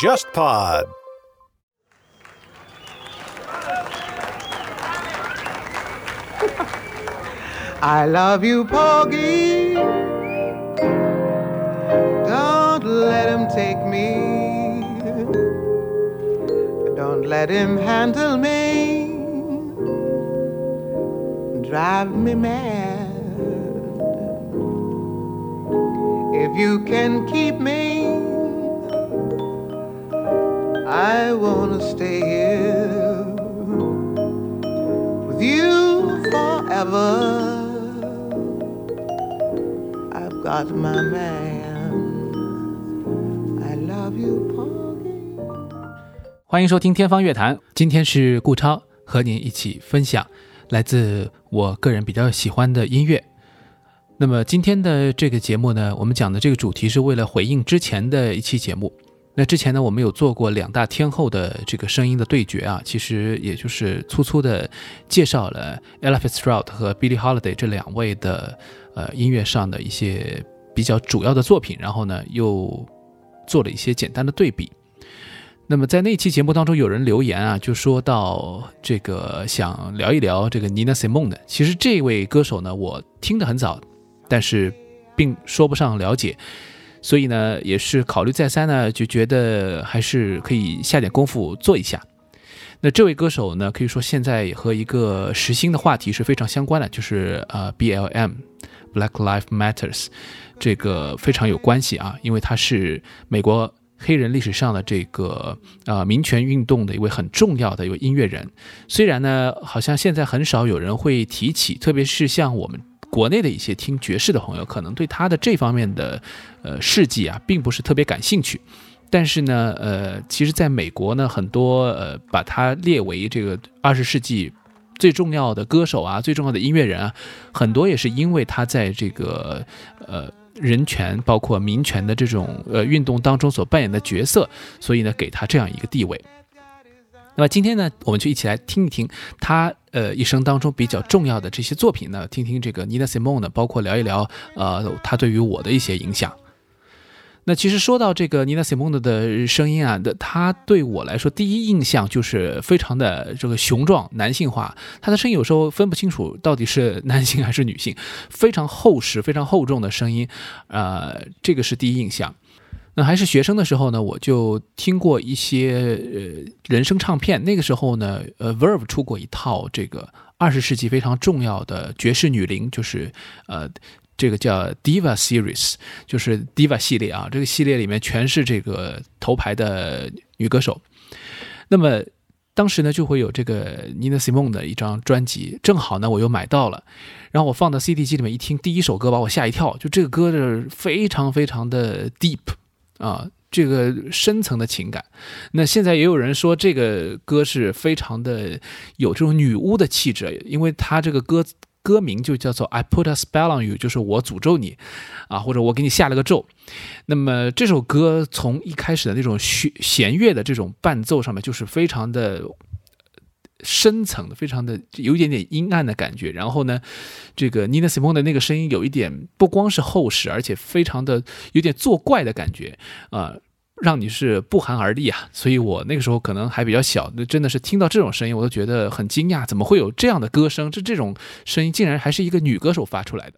JustPod。I love you, Porgy. Don't let him take me. Don't let him handle me. Drive me mad. If you can keep me, I wanna stay here with you forever. I've got my man. I love you, Porgy. 欢迎收听《天方乐坛》，今天是顾超和您一起分享来自我个人比较喜欢的音乐。那么今天的这个节目呢，我们讲的这个主题是为了回应之前的一期节目。那之前呢，我们有做过两大天后的这个声音的对决啊，其实也就是粗粗的介绍了 Ella Fitzgerald 和 Billie Holiday 这两位的呃音乐上的一些比较主要的作品，然后呢又做了一些简单的对比。那么在那期节目当中，有人留言啊，就说到这个想聊一聊这个 Nina Simone 的。其实这位歌手呢，我听得很早，但是并说不上了解，所以呢，也是考虑再三呢，就觉得还是可以下点功夫做一下。那这位歌手呢，可以说现在和一个时兴的话题是非常相关的，就是呃 BLM Black Lives Matters 这个非常有关系啊，因为他是美国黑人历史上的这个呃民权运动的一位很重要的一位音乐人。虽然呢，好像现在很少有人会提起，特别是像我们国内的一些听爵士的朋友，可能对他的这方面的呃事迹啊，并不是特别感兴趣。但是呢，呃，其实在美国呢，很多呃把他列为这个二十世纪最重要的歌手啊，最重要的音乐人啊，很多也是因为他在这个呃人权包括民权的这种呃运动当中所扮演的角色，所以呢给他这样一个地位。那么今天呢，我们就一起来听一听他呃一生当中比较重要的这些作品呢，听听这个 Nina Simone 呢，包括聊一聊呃他对于我的一些影响。那其实说到这个 Nina Simone 的声音啊，的她对我来说第一印象就是非常的这个雄壮、男性化。她的声音有时候分不清楚到底是男性还是女性，非常厚实、非常厚重的声音，呃，这个是第一印象。那还是学生的时候呢，我就听过一些呃人声唱片。那个时候呢，呃，Verve 出过一套这个二十世纪非常重要的爵士女伶，就是呃。这个叫 Diva Series，就是 Diva 系列啊。这个系列里面全是这个头牌的女歌手。那么当时呢，就会有这个 Nina Simone 的一张专辑，正好呢我又买到了。然后我放到 CD 机里面一听，第一首歌把我吓一跳，就这个歌是非常非常的 deep 啊，这个深层的情感。那现在也有人说这个歌是非常的有这种女巫的气质，因为它这个歌。歌名就叫做 "I put a spell on you"，就是我诅咒你，啊，或者我给你下了个咒。那么这首歌从一开始的那种弦弦乐的这种伴奏上面，就是非常的深层的，非常的有一点点阴暗的感觉。然后呢，这个 Nina Simone 的那个声音有一点不光是厚实，而且非常的有点作怪的感觉啊。让你是不寒而栗啊！所以我那个时候可能还比较小，那真的是听到这种声音，我都觉得很惊讶，怎么会有这样的歌声？这这种声音竟然还是一个女歌手发出来的。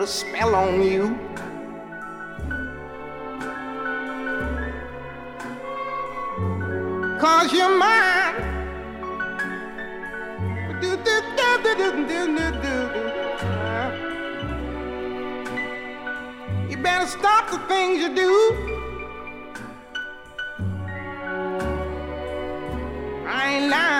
Put a spell on you. Cause you're mine. You better stop the things you do. I ain't lying.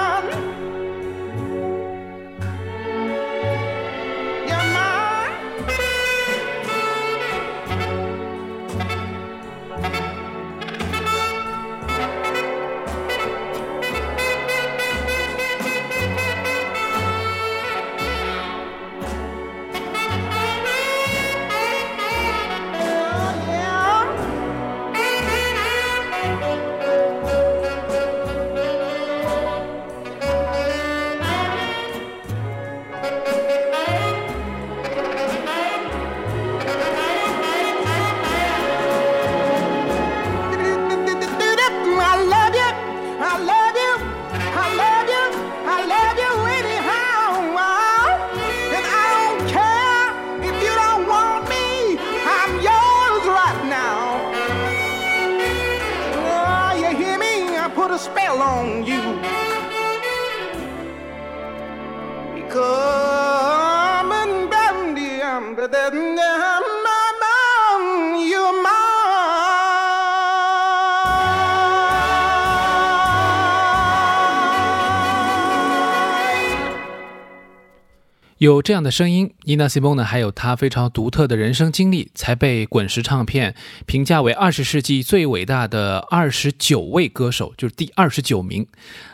有这样的声音，伊娜·西翁呢，还有她非常独特的人生经历，才被滚石唱片评价为二十世纪最伟大的二十九位歌手，就是第二十九名，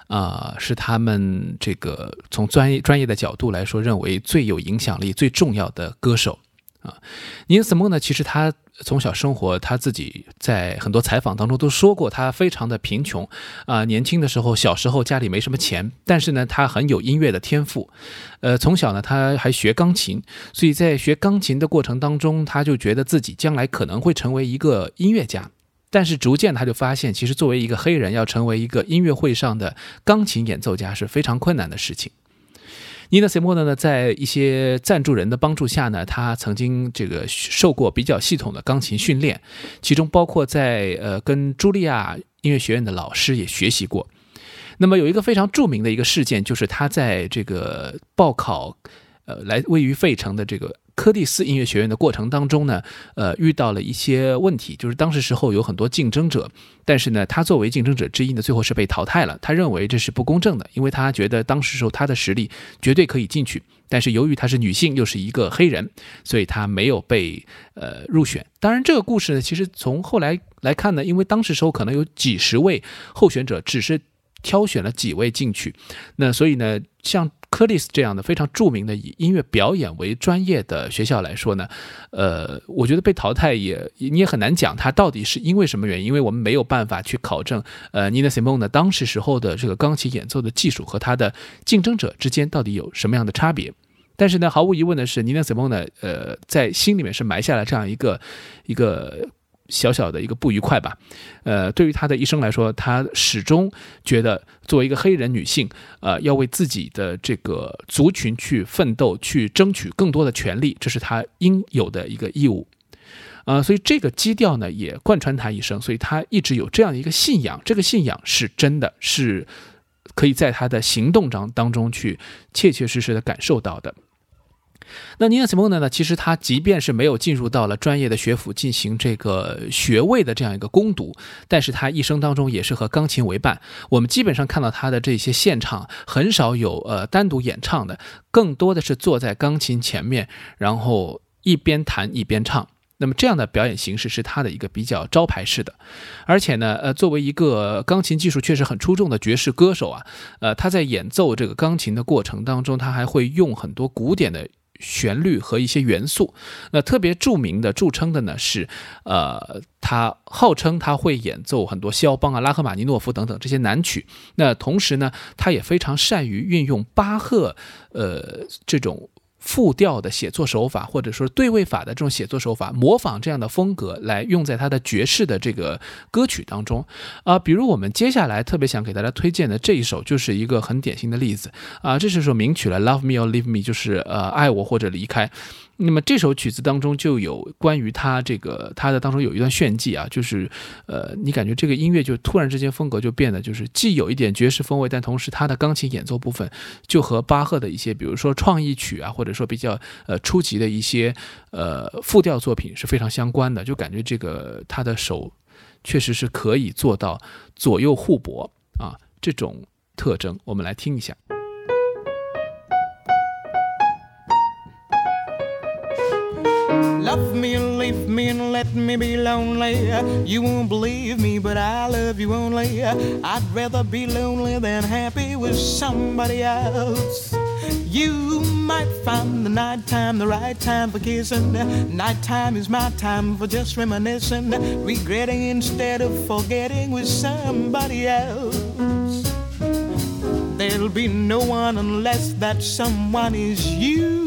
啊、是他们这个从专业专业的角度来说，认为最有影响力、最重要的歌手。啊，尼尔斯蒙呢，其实他从小生活，他自己在很多采访当中都说过，他非常的贫穷啊、年轻的时候，小时候家里没什么钱，但是呢，他很有音乐的天赋。呃，从小呢，他还学钢琴，所以在学钢琴的过程当中，他就觉得自己将来可能会成为一个音乐家。但是逐渐他就发现，其实作为一个黑人，要成为一个音乐会上的钢琴演奏家是非常困难的事情。尼娜·塞莫呢呢，在一些赞助人的帮助下呢，他曾经这个受过比较系统的钢琴训练，其中包括在呃跟茱莉亚音乐学院的老师也学习过。那么有一个非常著名的一个事件，就是他在这个报考，呃，来位于费城的这个柯蒂斯音乐学院的过程当中呢，呃，遇到了一些问题，就是当时时候有很多竞争者，但是呢，他作为竞争者之一呢，最后是被淘汰了。他认为这是不公正的，因为他觉得当时时候他的实力绝对可以进去，但是由于她是女性，又是一个黑人，所以她没有被呃入选。当然，这个故事呢，其实从后来来看呢，因为当时时候可能有几十位候选者，只是挑选了几位进去，那所以呢，像柯蒂斯这样的非常著名的以音乐表演为专业的学校来说呢，呃，我觉得被淘汰也你也很难讲他到底是因为什么原因，因为我们没有办法去考证，呃，Nina Simone 呢当时时候的这个钢琴演奏的技术和他的竞争者之间到底有什么样的差别。但是呢，毫无疑问的是，Nina Simone 呢，呃，在心里面是埋下了这样一个一个小小的一个不愉快吧。呃，对于她的一生来说，她始终觉得作为一个黑人女性，呃，要为自己的这个族群去奋斗，去争取更多的权利，这是她应有的一个义务。呃，所以这个基调呢，也贯穿她一生，所以她一直有这样的一个信仰，这个信仰是真的，是可以在她的行动当当中去切切实实的感受到的。那尼尔·斯蒙呢？呢，其实他即便是没有进入到了专业的学府进行这个学位的这样一个攻读，但是他一生当中也是和钢琴为伴。我们基本上看到他的这些现场，很少有呃单独演唱的，更多的是坐在钢琴前面，然后一边弹一边唱。那么这样的表演形式是他的一个比较招牌式的，而且呢，呃，作为一个钢琴技术确实很出众的爵士歌手啊，呃，他在演奏这个钢琴的过程当中，他还会用很多古典的。旋律和一些元素，那特别著名的、著称的呢是，呃，他号称他会演奏很多肖邦啊、拉赫玛尼诺夫等等这些难曲。那同时呢，他也非常善于运用巴赫，呃，这种。复调的写作手法，或者说对位法的这种写作手法，模仿这样的风格来用在他的爵士的这个歌曲当中啊、比如我们接下来特别想给大家推荐的这一首，就是一个很典型的例子啊、这是首名曲了，《Love Me or Leave Me》，就是呃爱我或者离开。那么这首曲子当中就有关于他这个他的当中有一段炫技啊，就是呃，你感觉这个音乐就突然之间风格就变得就是既有一点爵士风味，但同时他的钢琴演奏部分就和巴赫的一些比如说创意曲啊，或者说比较呃初级的一些呃复调作品是非常相关的，就感觉这个他的手确实是可以做到左右互搏啊这种特征，我们来听一下。Love me and leave me and let me be lonely. You won't believe me, but I love you only. I'd rather be lonely than happy with somebody else. You might find the night time the right time for kissing. Nighttime is my time for just reminiscing, regretting instead of forgetting with somebody else. There'll be no one unless that someone is you.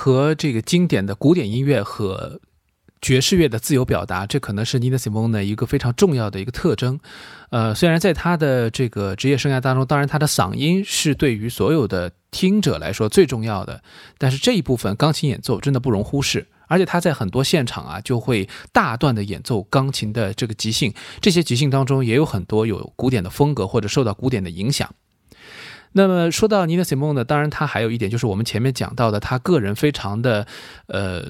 合这个经典的古典音乐和爵士乐的自由表达，这可能是 Nina Simone 的一个非常重要的一个特征。呃，虽然在他的这个职业生涯当中，当然他的嗓音是对于所有的听者来说最重要的，但是这一部分钢琴演奏真的不容忽视。而且他在很多现场啊，就会大段的演奏钢琴的这个即兴，这些即兴当中也有很多有古典的风格或者受到古典的影响。那么说到 Nina Simone 呢，当然他还有一点就是我们前面讲到的，他个人非常的呃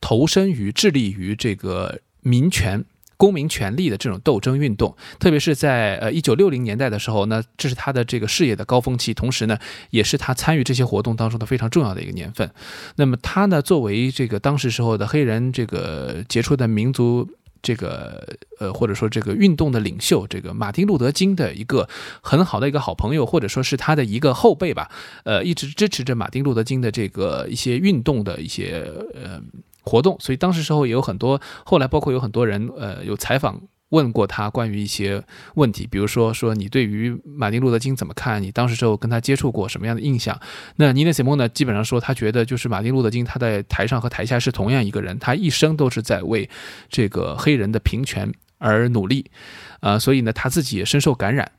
投身于致力于这个民权。公民权利的这种斗争运动，特别是在呃一九六零年代的时候，呢，这是他的这个事业的高峰期，同时呢，也是他参与这些活动当中的非常重要的一个年份。那么他呢，作为这个当时时候的黑人这个杰出的民族这个呃或者说这个运动的领袖，这个马丁路德金的一个很好的一个好朋友，或者说是他的一个后辈吧，呃，一直支持着马丁路德金的这个一些运动的一些呃。活动，所以当时时候也有很多，后来包括有很多人，呃，有采访问过他关于一些问题，比如说说你对于马丁路德金怎么看？你当时时候跟他接触过什么样的印象？那尼内西蒙呢，基本上说他觉得就是马丁路德金他在台上和台下是同样一个人，他一生都是在为这个黑人的平权而努力，啊，所以呢他自己也深受感染。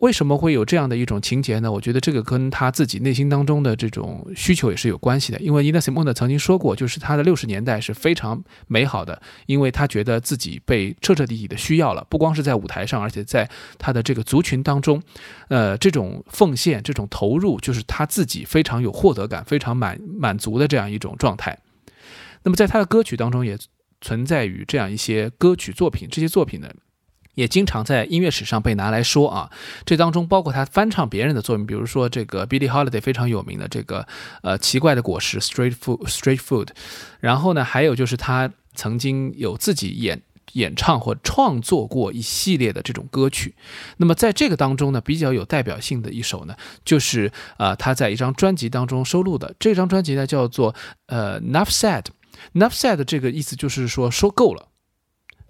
为什么会有这样的一种情节呢？我觉得这个跟他自己内心当中的这种需求也是有关系的。因为伊纳西蒙呢曾经说过，就是他的六十年代是非常美好的，因为他觉得自己被彻彻底底的需要了，不光是在舞台上，而且在他的这个族群当中，呃，这种奉献、这种投入，就是他自己非常有获得感、非常满满足的这样一种状态。那么在他的歌曲当中也存在于这样一些歌曲作品，这些作品呢？也经常在音乐史上被拿来说啊，这当中包括他翻唱别人的作品，比如说这个 Billie Holiday 非常有名的这个呃奇怪的果实 Street Food Street Food，然后呢还有就是他曾经有自己演演唱或创作过一系列的这种歌曲。那么在这个当中呢，比较有代表性的一首呢，就是呃他在一张专辑当中收录的。这张专辑呢叫做呃 Enough Said。Enough Said 这个意思就是说说够了。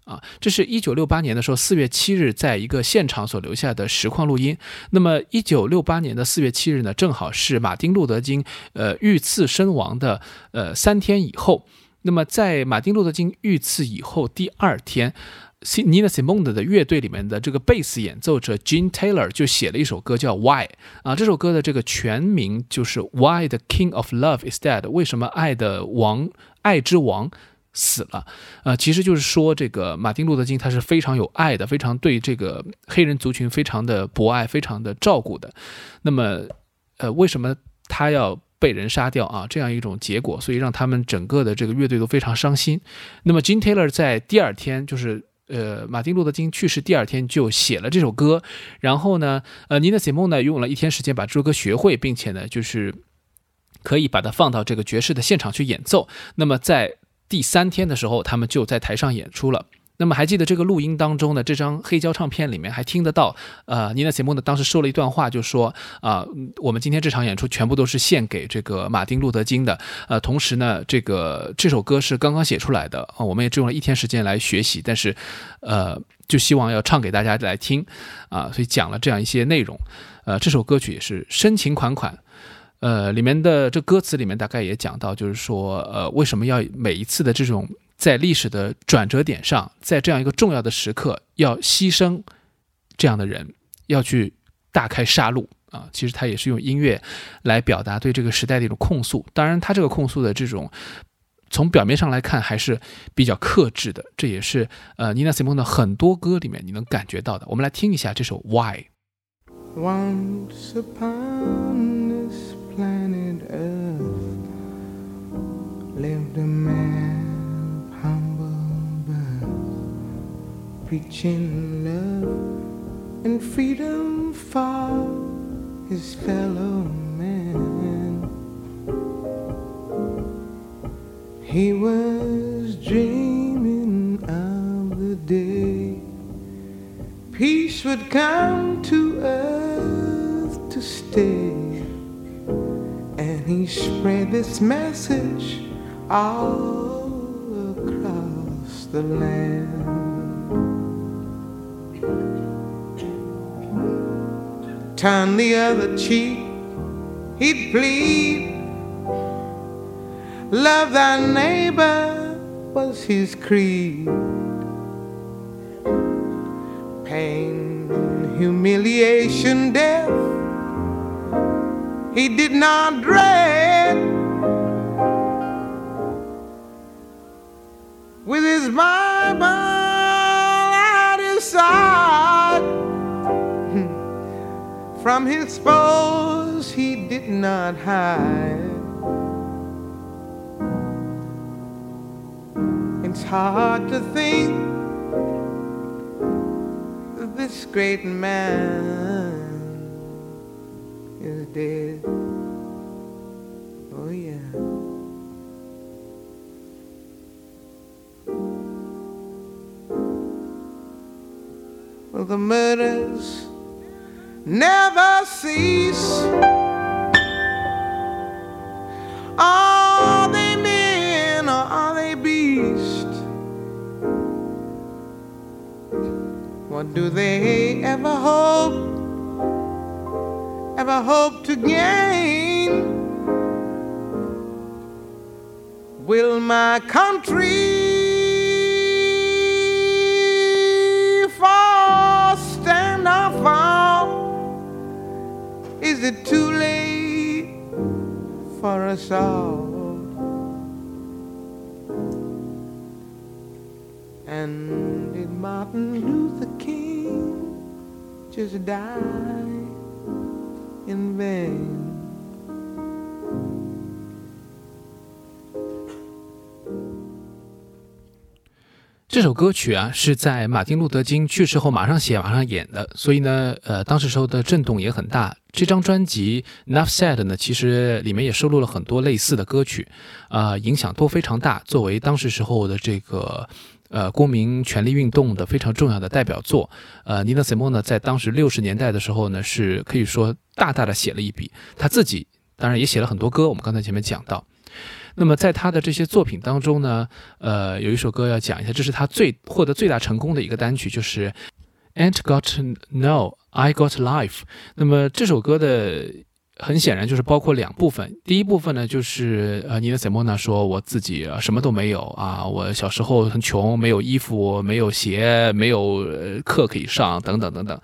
啊，这是一九六八年的时候四月七日在一个现场所留下的实况录音。那么一九六八年的四月七日呢，正好是马丁路德金呃遇刺身亡的呃三天以后。那么在马丁路德金遇刺以后第二天，Nina Simone 的乐队里面的这个贝斯演奏者 Gene Taylor 就写了一首歌叫 Why 啊，这首歌的这个全名就是 Why the King of Love is Dead？为什么爱的王爱之王？死了，呃，其实就是说，这个马丁路德金他是非常有爱的，非常对这个黑人族群非常的博爱，非常的照顾的。那么，呃，为什么他要被人杀掉啊？这样一种结果，所以让他们整个的这个乐队都非常伤心。那么，Jim Taylor 在第二天，就是呃，马丁路德金去世第二天就写了这首歌，然后呢，呃尼娜·西蒙呢用了一天时间把这首歌学会，并且呢，就是可以把它放到这个爵士的现场去演奏。那么在第三天的时候，他们就在台上演出了。那么还记得这个录音当中呢，这张黑胶唱片里面还听得到，呃，尼娜·西蒙呢当时说了一段话，就说啊，我们今天这场演出全部都是献给这个马丁·路德·金的。呃，同时呢，这个这首歌是刚刚写出来的啊，我们也只用了一天时间来学习，但是，呃，就希望要唱给大家来听啊，所以讲了这样一些内容。呃，这首歌曲也是深情款款。呃，里面的这歌词里面大概也讲到，就是说，呃，为什么要每一次的这种在历史的转折点上，在这样一个重要的时刻，要牺牲这样的人，要去大开杀戮啊？其实他也是用音乐来表达对这个时代的一种控诉。当然，他这个控诉的这种从表面上来看还是比较克制的，这也是呃，Nina Simone 的很多歌里面你能感觉到的。我们来听一下这首 Why。Once upon lived a man of humble birth, preaching love and freedom for his fellow man. He was dreaming of the day peace would come to earth to stay. And he spread this message all across the land. Turn the other cheek, he'd plead. Love thy neighbor was his creed pain, humiliation, death. He did not dread. With his Bible at his side, from his foes he did not hide. It's hard to think that this great man is dead. Oh, yeah. Well, the murders never cease. Are they men or are they beasts? What do they ever hope, ever hope to gain? Will my country it too late for us all? And did Martin Luther King just die in vain? 这首歌曲啊是在马丁路德金去世后马上写马上演的，所以呢，呃，当时时候的震动也很大。这张专辑《Enough Said》呢，其实里面也收录了很多类似的歌曲，啊，影响都非常大。作为当时时候的这个呃公民权利运动的非常重要的代表作，呃，尼娜·塞莫呢，在当时六十年代的时候呢，是可以说大大的写了一笔。他自己当然也写了很多歌，我们刚才前面讲到。那么在他的这些作品当中呢，呃，有一首歌要讲一下，这是他最获得最大成功的一个单曲，就是《Ain't Got No I Got Life》。那么这首歌的很显然就是包括两部分，第一部分呢就是呃，尼德·塞莫纳说我自己什么都没有啊，我小时候很穷，没有衣服，没有鞋，没有课可以上，等等等等。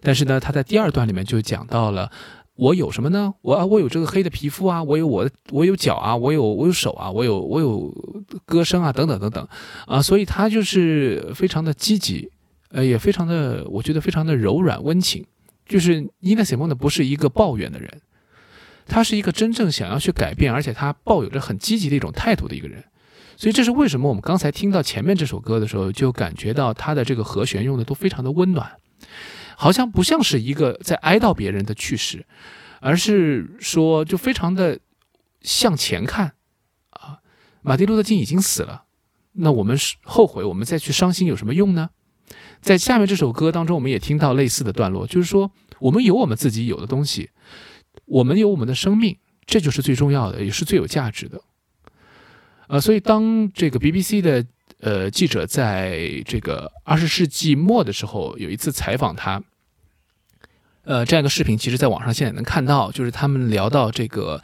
但是呢，他在第二段里面就讲到了。我有什么呢？我啊，我有这个黑的皮肤啊，我有我，我有脚啊，我有我有手啊，我有我有歌声啊，等等等等，啊，所以他就是非常的积极，呃，也非常的，我觉得非常的柔软温情。就是伊娜·塞蒙的不是一个抱怨的人，他是一个真正想要去改变，而且他抱有着很积极的一种态度的一个人。所以这是为什么我们刚才听到前面这首歌的时候，就感觉到他的这个和弦用的都非常的温暖。好像不像是一个在哀悼别人的去世，而是说就非常的向前看啊。马丁路德金已经死了，那我们是后悔，我们再去伤心有什么用呢？在下面这首歌当中，我们也听到类似的段落，就是说我们有我们自己有的东西，我们有我们的生命，这就是最重要的，也是最有价值的。呃，所以当这个 BBC 的。呃，记者在这个二十世纪末的时候有一次采访他，呃，这样一个视频，其实在网上现在能看到，就是他们聊到这个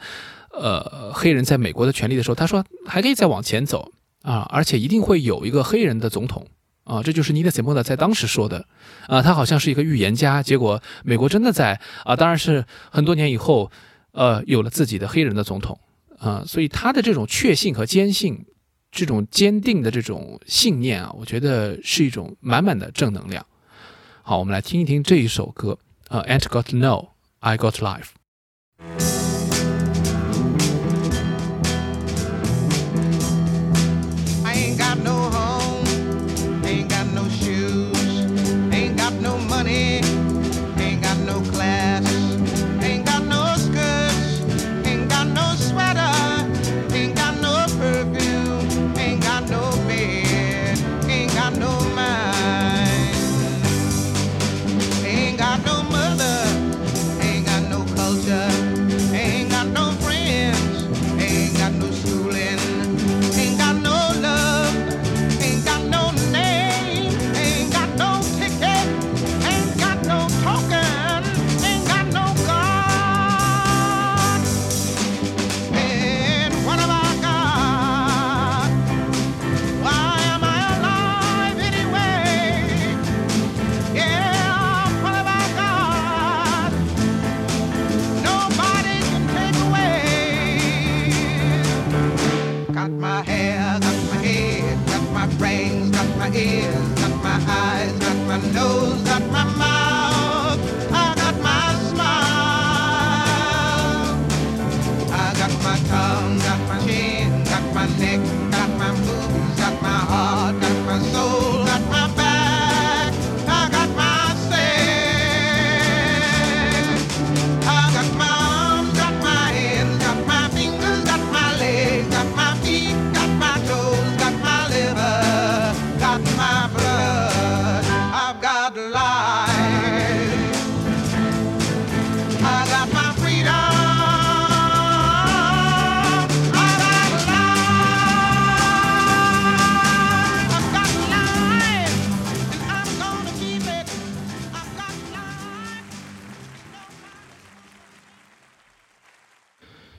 呃黑人在美国的权利的时候，他说还可以再往前走啊，而且一定会有一个黑人的总统啊，这就是尼德·塞莫德在当时说的啊，他好像是一个预言家，结果美国真的在啊，当然是很多年以后，呃，有了自己的黑人的总统啊，所以他的这种确信和坚信。这种坚定的这种信念啊，我觉得是一种满满的正能量。好，我们来听一听这一首歌，呃，Ant Got to Know I Got Life。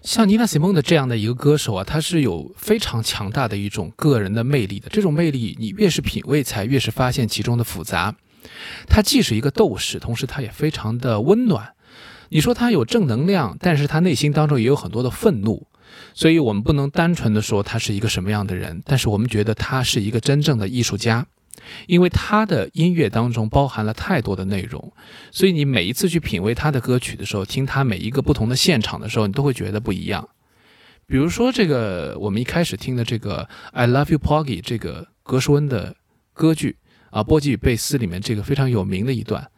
像尼娜·西蒙的这样的一个歌手啊，他是有非常强大的一种个人的魅力的。这种魅力，你越是品味，才越是发现其中的复杂。他既是一个斗士，同时他也非常的温暖。你说他有正能量，但是他内心当中也有很多的愤怒。所以我们不能单纯的说他是一个什么样的人，但是我们觉得他是一个真正的艺术家。因为他的音乐当中包含了太多的内容，所以你每一次去品味他的歌曲的时候，听他每一个不同的现场的时候，你都会觉得不一样。比如说这个我们一开始听的这个《I Love You, Poggy》这个格什温的歌剧啊，《波吉与贝斯》里面这个非常有名的一段，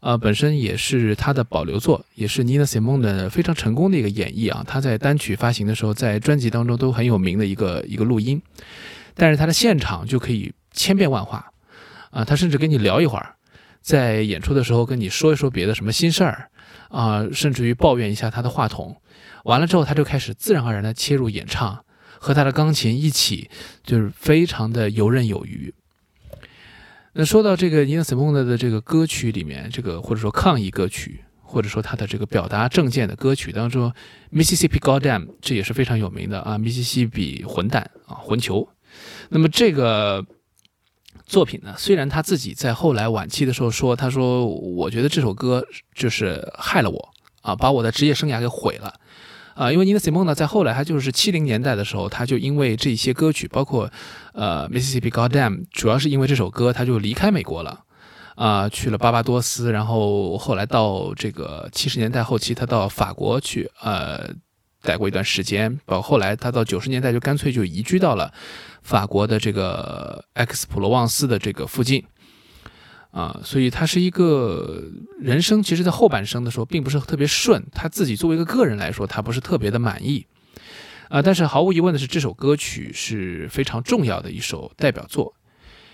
啊，本身也是他的保留作，也是 Nina Simone 的非常成功的一个演绎啊。他在单曲发行的时候，在专辑当中都很有名的一个一个录音，但是他的现场就可以千变万化啊，他甚至跟你聊一会儿，在演出的时候跟你说一说别的什么心事儿啊，甚至于抱怨一下他的话筒，完了之后他就开始自然而然的切入演唱。和他的钢琴一起，就是非常的游刃有余。那说到这个尼 i 斯蒙 s 的这个歌曲里面，这个或者说抗议歌曲，或者说他的这个表达政见的歌曲当中，Mississippi Goddam 这也是非常有名的啊，密西西比混蛋啊，混球。那么这个作品呢，虽然他自己在后来晚期的时候说，他说我觉得这首歌就是害了我啊，把我的职业生涯给毁了。啊，因为 Nina Simone 呢，在后来他就是七零年代的时候，他就因为这些歌曲，包括呃 Mississippi Goddam，主要是因为这首歌，他就离开美国了，啊，去了巴巴多斯，然后后来到这个七十年代后期，他到法国去呃待过一段时间，包括后来他到九十年代就干脆就移居到了法国的这个埃克斯普罗旺斯的这个附近。啊，所以他是一个人生，其实，在后半生的时候，并不是特别顺。他自己作为一个个人来说，他不是特别的满意。啊，但是毫无疑问的是，这首歌曲是非常重要的一首代表作，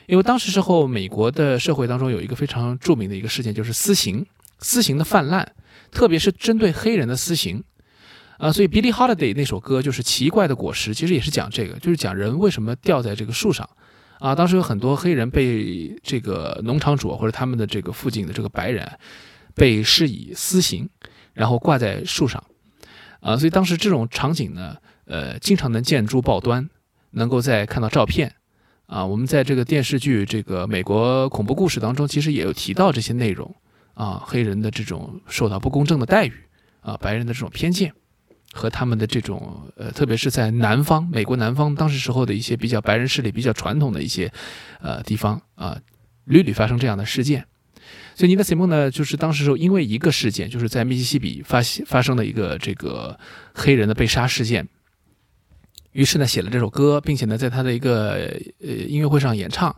因为当时时候，美国的社会当中有一个非常著名的一个事件，就是私刑，私刑的泛滥，特别是针对黑人的私刑。啊，所以 Billie Holiday 那首歌就是《奇怪的果实》，其实也是讲这个，就是讲人为什么掉在这个树上。啊，当时有很多黑人被这个农场主或者他们的这个附近的这个白人被施以私刑，然后挂在树上，啊，所以当时这种场景呢，呃，经常能见诸报端，能够在看到照片，啊，我们在这个电视剧这个美国恐怖故事当中，其实也有提到这些内容，啊，黑人的这种受到不公正的待遇，啊，白人的这种偏见。和他们的这种呃，特别是在南方，美国南方当时时候的一些比较白人势力、比较传统的一些呃地方啊，屡屡发生这样的事件。所以尼德西蒙呢，就是当时时候因为一个事件，就是在密西西比发发生的一个这个黑人的被杀事件，于是呢写了这首歌，并且呢在他的一个呃音乐会上演唱，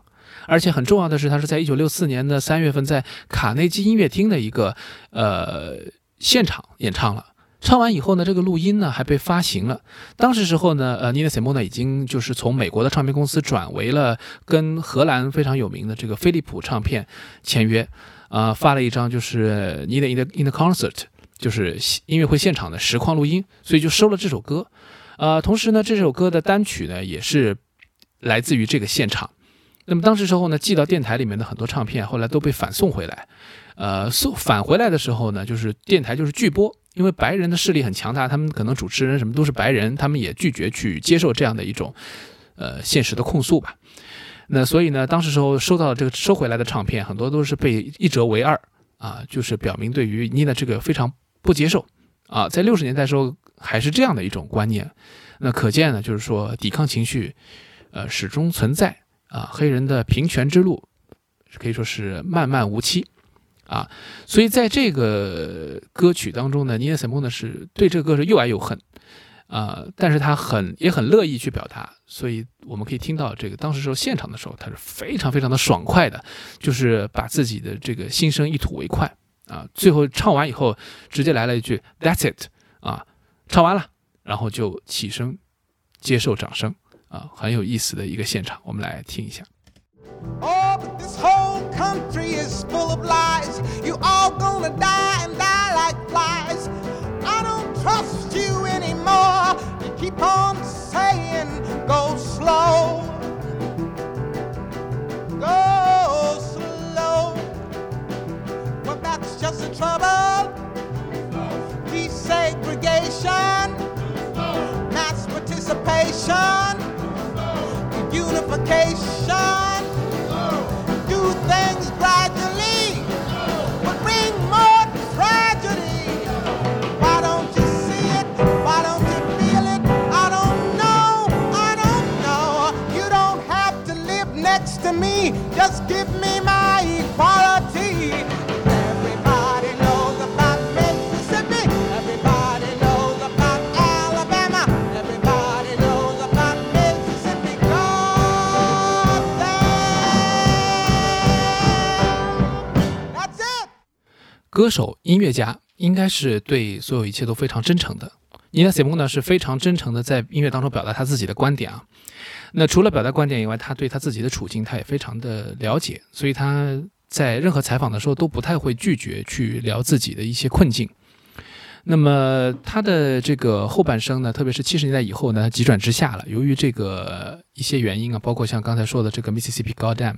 而且很重要的是，他是在一九六四年的三月份在卡内基音乐厅的一个呃现场演唱了。唱完以后呢，这个录音呢还被发行了。当时时候呢，呃，Nina Simone 已经就是从美国的唱片公司转为了跟荷兰非常有名的这个飞利浦唱片签约，啊，发了一张就是 Nina in the in the concert，就是音乐会现场的实况录音，所以就收了这首歌。呃，同时呢，这首歌的单曲呢也是来自于这个现场。那么当时时候呢，寄到电台里面的很多唱片后来都被反送回来。呃，送返回来的时候呢，就是电台就是拒播。因为白人的势力很强大，他们可能主持人什么都是白人，他们也拒绝去接受这样的一种，呃，现实的控诉吧。那所以呢，当时时候收到这个收回来的唱片，很多都是被一折为二啊，就是表明对于妮娜这个非常不接受啊。在六十年代时候还是这样的一种观念，那可见呢，就是说抵抗情绪，呃，始终存在啊。黑人的平权之路可以说是漫漫无期。啊，所以在这个歌曲当中呢，尼尔·塞蒙呢是对这个歌是又爱又恨，啊，但是他很也很乐意去表达，所以我们可以听到这个当时时候现场的时候，他是非常非常的爽快的，就是把自己的这个心声一吐为快啊，最后唱完以后直接来了一句 "That's it" 啊，唱完了，然后就起身接受掌声啊，很有意思的一个现场，我们来听一下。Country is full of lies. You all gonna die and die like flies. I don't trust you anymore. You keep on saying, go slow. Go slow. Well, that's just the trouble. Desegregation, mass participation, unification Things like 歌手、音乐家应该是对所有一切都非常真诚的。尼娜·西蒙呢是非常真诚的在音乐当中表达他自己的观点啊。那除了表达观点以外，他对他自己的处境他也非常的了解，所以他在任何采访的时候都不太会拒绝去聊自己的一些困境。那么他的这个后半生呢，特别是七十年代以后呢，急转直下了。由于这个一些原因啊，包括像刚才说的这个 Mississippi Goddam，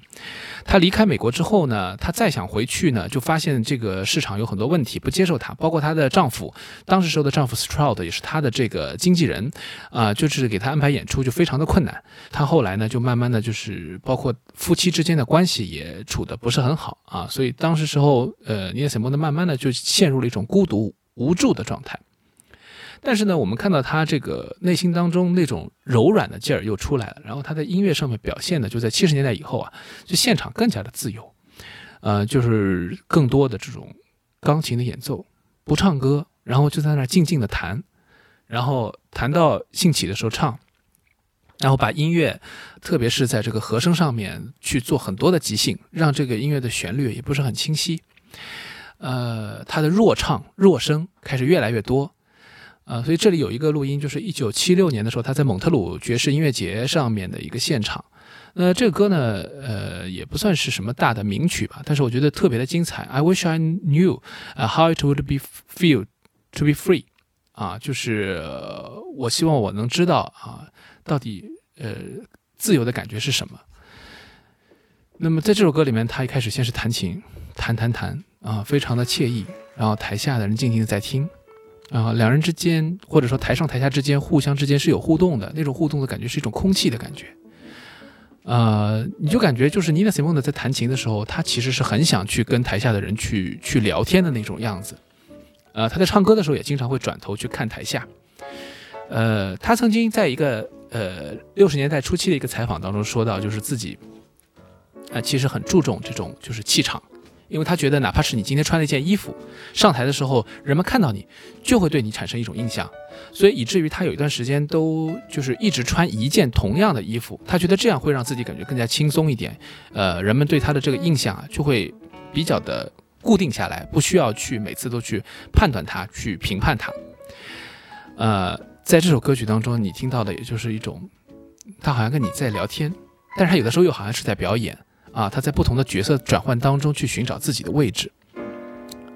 他离开美国之后呢，他再想回去呢，就发现这个市场有很多问题，不接受他。包括她的丈夫，当时时候的丈夫 Stroud 也是她的这个经纪人，啊，就是给她安排演出就非常的困难。她后来呢，就慢慢的就是包括夫妻之间的关系也处的不是很好啊，所以当时时候，呃，尼尔森·蒙呢，慢慢的就陷入了一种孤独。无助的状态，但是呢，我们看到他这个内心当中那种柔软的劲儿又出来了。然后他在音乐上面表现的，就在七十年代以后啊，就现场更加的自由，呃，就是更多的这种钢琴的演奏，不唱歌，然后就在那静静的弹，然后弹到兴起的时候唱，然后把音乐，特别是在这个和声上面去做很多的即兴，让这个音乐的旋律也不是很清晰。呃，他的弱唱弱声开始越来越多，呃，所以这里有一个录音，就是一九七六年的时候，他在蒙特鲁爵士音乐节上面的一个现场。那这个歌呢，呃，也不算是什么大的名曲吧，但是我觉得特别的精彩。I wish I knew how it would be feel to be free，啊，就是我希望我能知道啊，到底呃自由的感觉是什么。那么在这首歌里面，他一开始先是弹琴，弹弹弹。啊，非常的惬意，然后台下的人静静的在听，啊，两人之间或者说台上台下之间互相之间是有互动的，那种互动的感觉是一种空气的感觉，呃，你就感觉就是尼娜西蒙的在弹琴的时候，他其实是很想去跟台下的人去去聊天的那种样子，呃，他在唱歌的时候也经常会转头去看台下，呃，他曾经在一个呃六十年代初期的一个采访当中说到，就是自己，啊，其实很注重这种就是气场。因为他觉得，哪怕是你今天穿了一件衣服，上台的时候，人们看到你，就会对你产生一种印象，所以以至于他有一段时间都就是一直穿一件同样的衣服，他觉得这样会让自己感觉更加轻松一点，呃，人们对他的这个印象啊，就会比较的固定下来，不需要去每次都去判断他，去评判他。呃，在这首歌曲当中，你听到的也就是一种，他好像跟你在聊天，但是他有的时候又好像是在表演。啊，他在不同的角色转换当中去寻找自己的位置，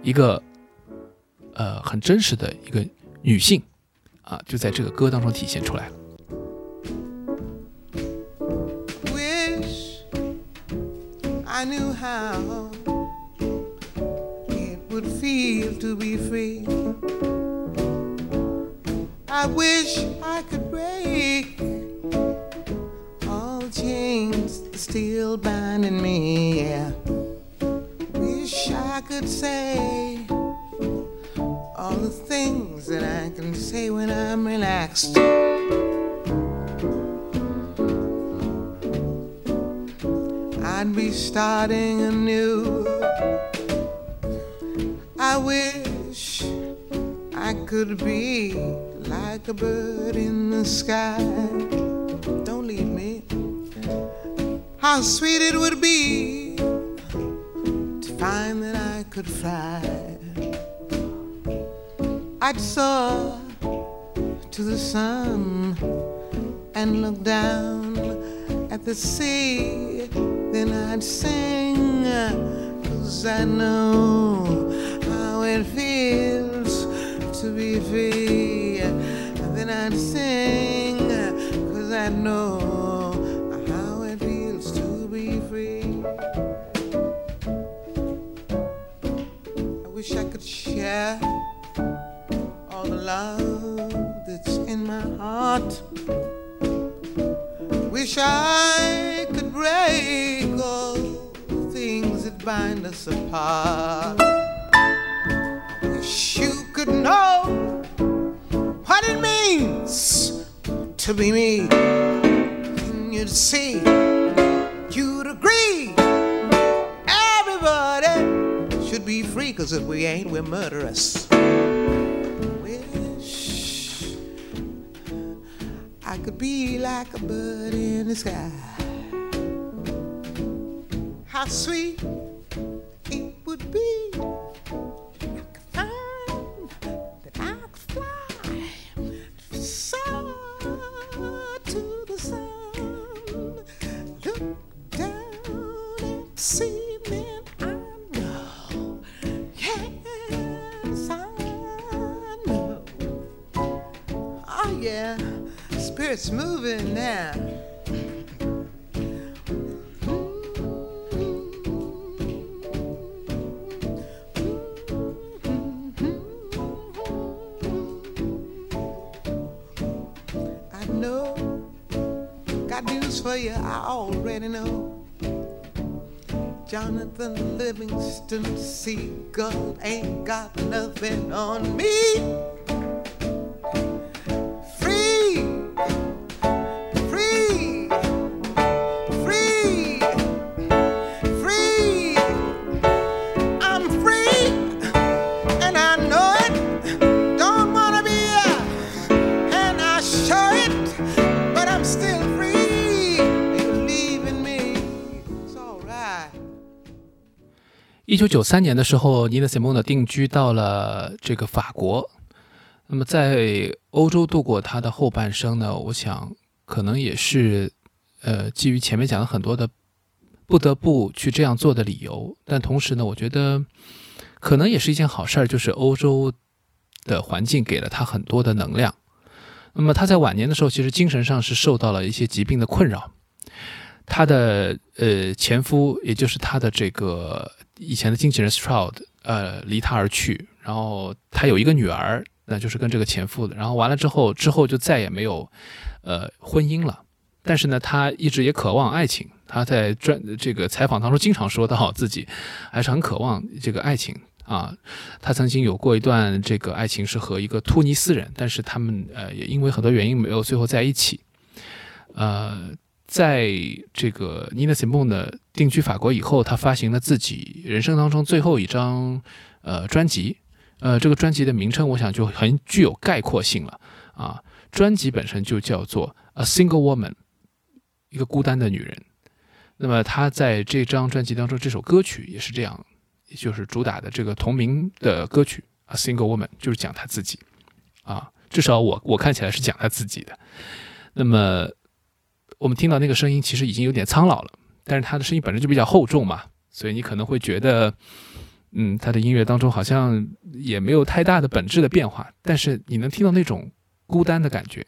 一个呃很真实的一个女性啊，就在这个歌当中体现出来了。Chains still binding me. Yeah. Wish I could say all the things that I can say when I'm relaxed. I'd be starting anew. I wish I could be like a bird in the sky how sweet it would be to find that I could fly. I'd soar to the sun and look down at the sea. Then I'd sing, cause I know how it feels to be free. Then I'd sing, cause I know. Share all the love that's in my heart. Wish I could break all the things that bind us apart. Wish you could know what it means to be me. And you'd see, you'd agree be free, cause if we ain't, we're murderous. Wish I could be like a bird in the sky. How sweet it would be I already know. Jonathan Livingston Seagull ain't got nothing on me. 一九九三年的时候，尼德·西蒙的定居到了这个法国。那么在欧洲度过他的后半生呢，我想可能也是呃基于前面讲的很多的不得不去这样做的理由。但同时呢，我觉得可能也是一件好事儿，就是欧洲的环境给了他很多的能量。那么他在晚年的时候，其实精神上是受到了一些疾病的困扰。他的呃前夫，也就是他的这个以前的经纪人 Stroud，呃，离他而去。然后他有一个女儿，那就是跟这个前夫的。然后完了之后，之后就再也没有呃婚姻了。但是呢，他一直也渴望爱情。他在专这个采访当中经常说到自己还是很渴望这个爱情啊。他曾经有过一段这个爱情是和一个突尼斯人，但是他们呃也因为很多原因没有最后在一起。呃，在这个 Nina Simone 定居法国以后，他发行了自己人生当中最后一张呃专辑。呃，这个专辑的名称我想就很具有概括性了啊。专辑本身就叫做《A Single Woman》，一个孤单的女人。那么她在这张专辑当中，这首歌曲也是这样，也就是主打的这个同名的歌曲《A Single Woman》，就是讲她自己啊。至少我我看起来是讲他自己的。那么我们听到那个声音，其实已经有点苍老了，但是他的声音本身就比较厚重嘛，所以你可能会觉得，嗯，他的音乐当中好像也没有太大的本质的变化，但是你能听到那种孤单的感觉，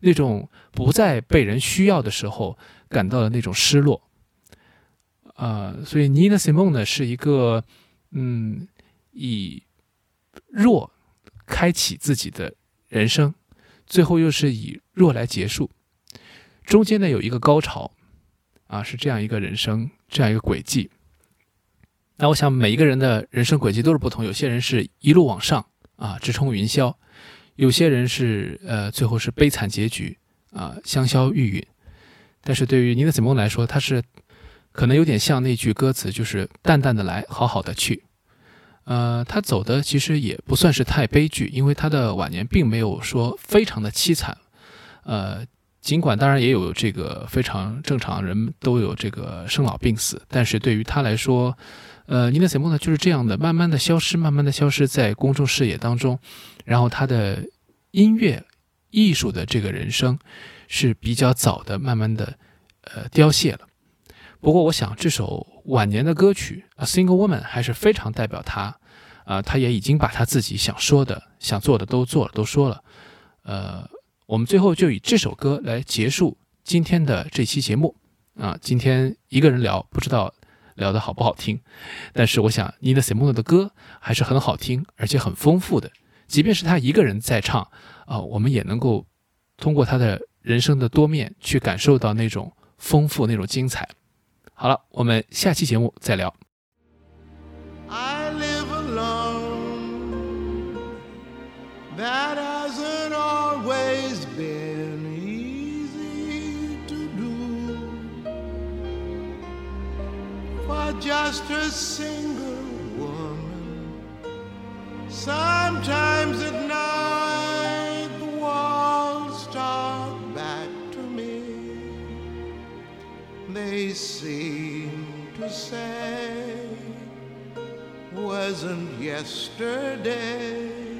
那种不再被人需要的时候感到的那种失落。啊、所以 Nina Simone 呢是一个，嗯，以弱开启自己的人生，最后又是以弱来结束，中间呢有一个高潮，啊，是这样一个人生，这样一个轨迹。那我想每一个人的人生轨迹都是不同，有些人是一路往上啊，直冲云霄；有些人是呃最后是悲惨结局啊，香消玉殒。但是对于尼德·西蒙来说，他是可能有点像那句歌词，就是淡淡的来，好好的去。呃，他走的其实也不算是太悲剧，因为他的晚年并没有说非常的凄惨。呃，尽管当然也有这个非常正常，人都有这个生老病死，但是对于他来说，呃，尼德·塞莫呢就是这样的，慢慢的消失，慢慢的消失在公众视野当中，然后他的音乐艺术的这个人生是比较早的，慢慢的呃凋谢了。不过，我想这首晚年的歌曲《A Single Woman》还是非常代表他，啊、他也已经把他自己想说的、想做的都做了，都说了。呃，我们最后就以这首歌来结束今天的这期节目啊。今天一个人聊，不知道聊得好不好听，但是我想尼德·塞蒙的歌还是很好听，而且很丰富的。即便是他一个人在唱啊、我们也能够通过他的人生的多面去感受到那种丰富、那种精彩。好了，我们下期节目再聊。I live alone. That hasn't For just a single woman, sometimes at night the walls talk back to me. They seem to say, wasn't yesterday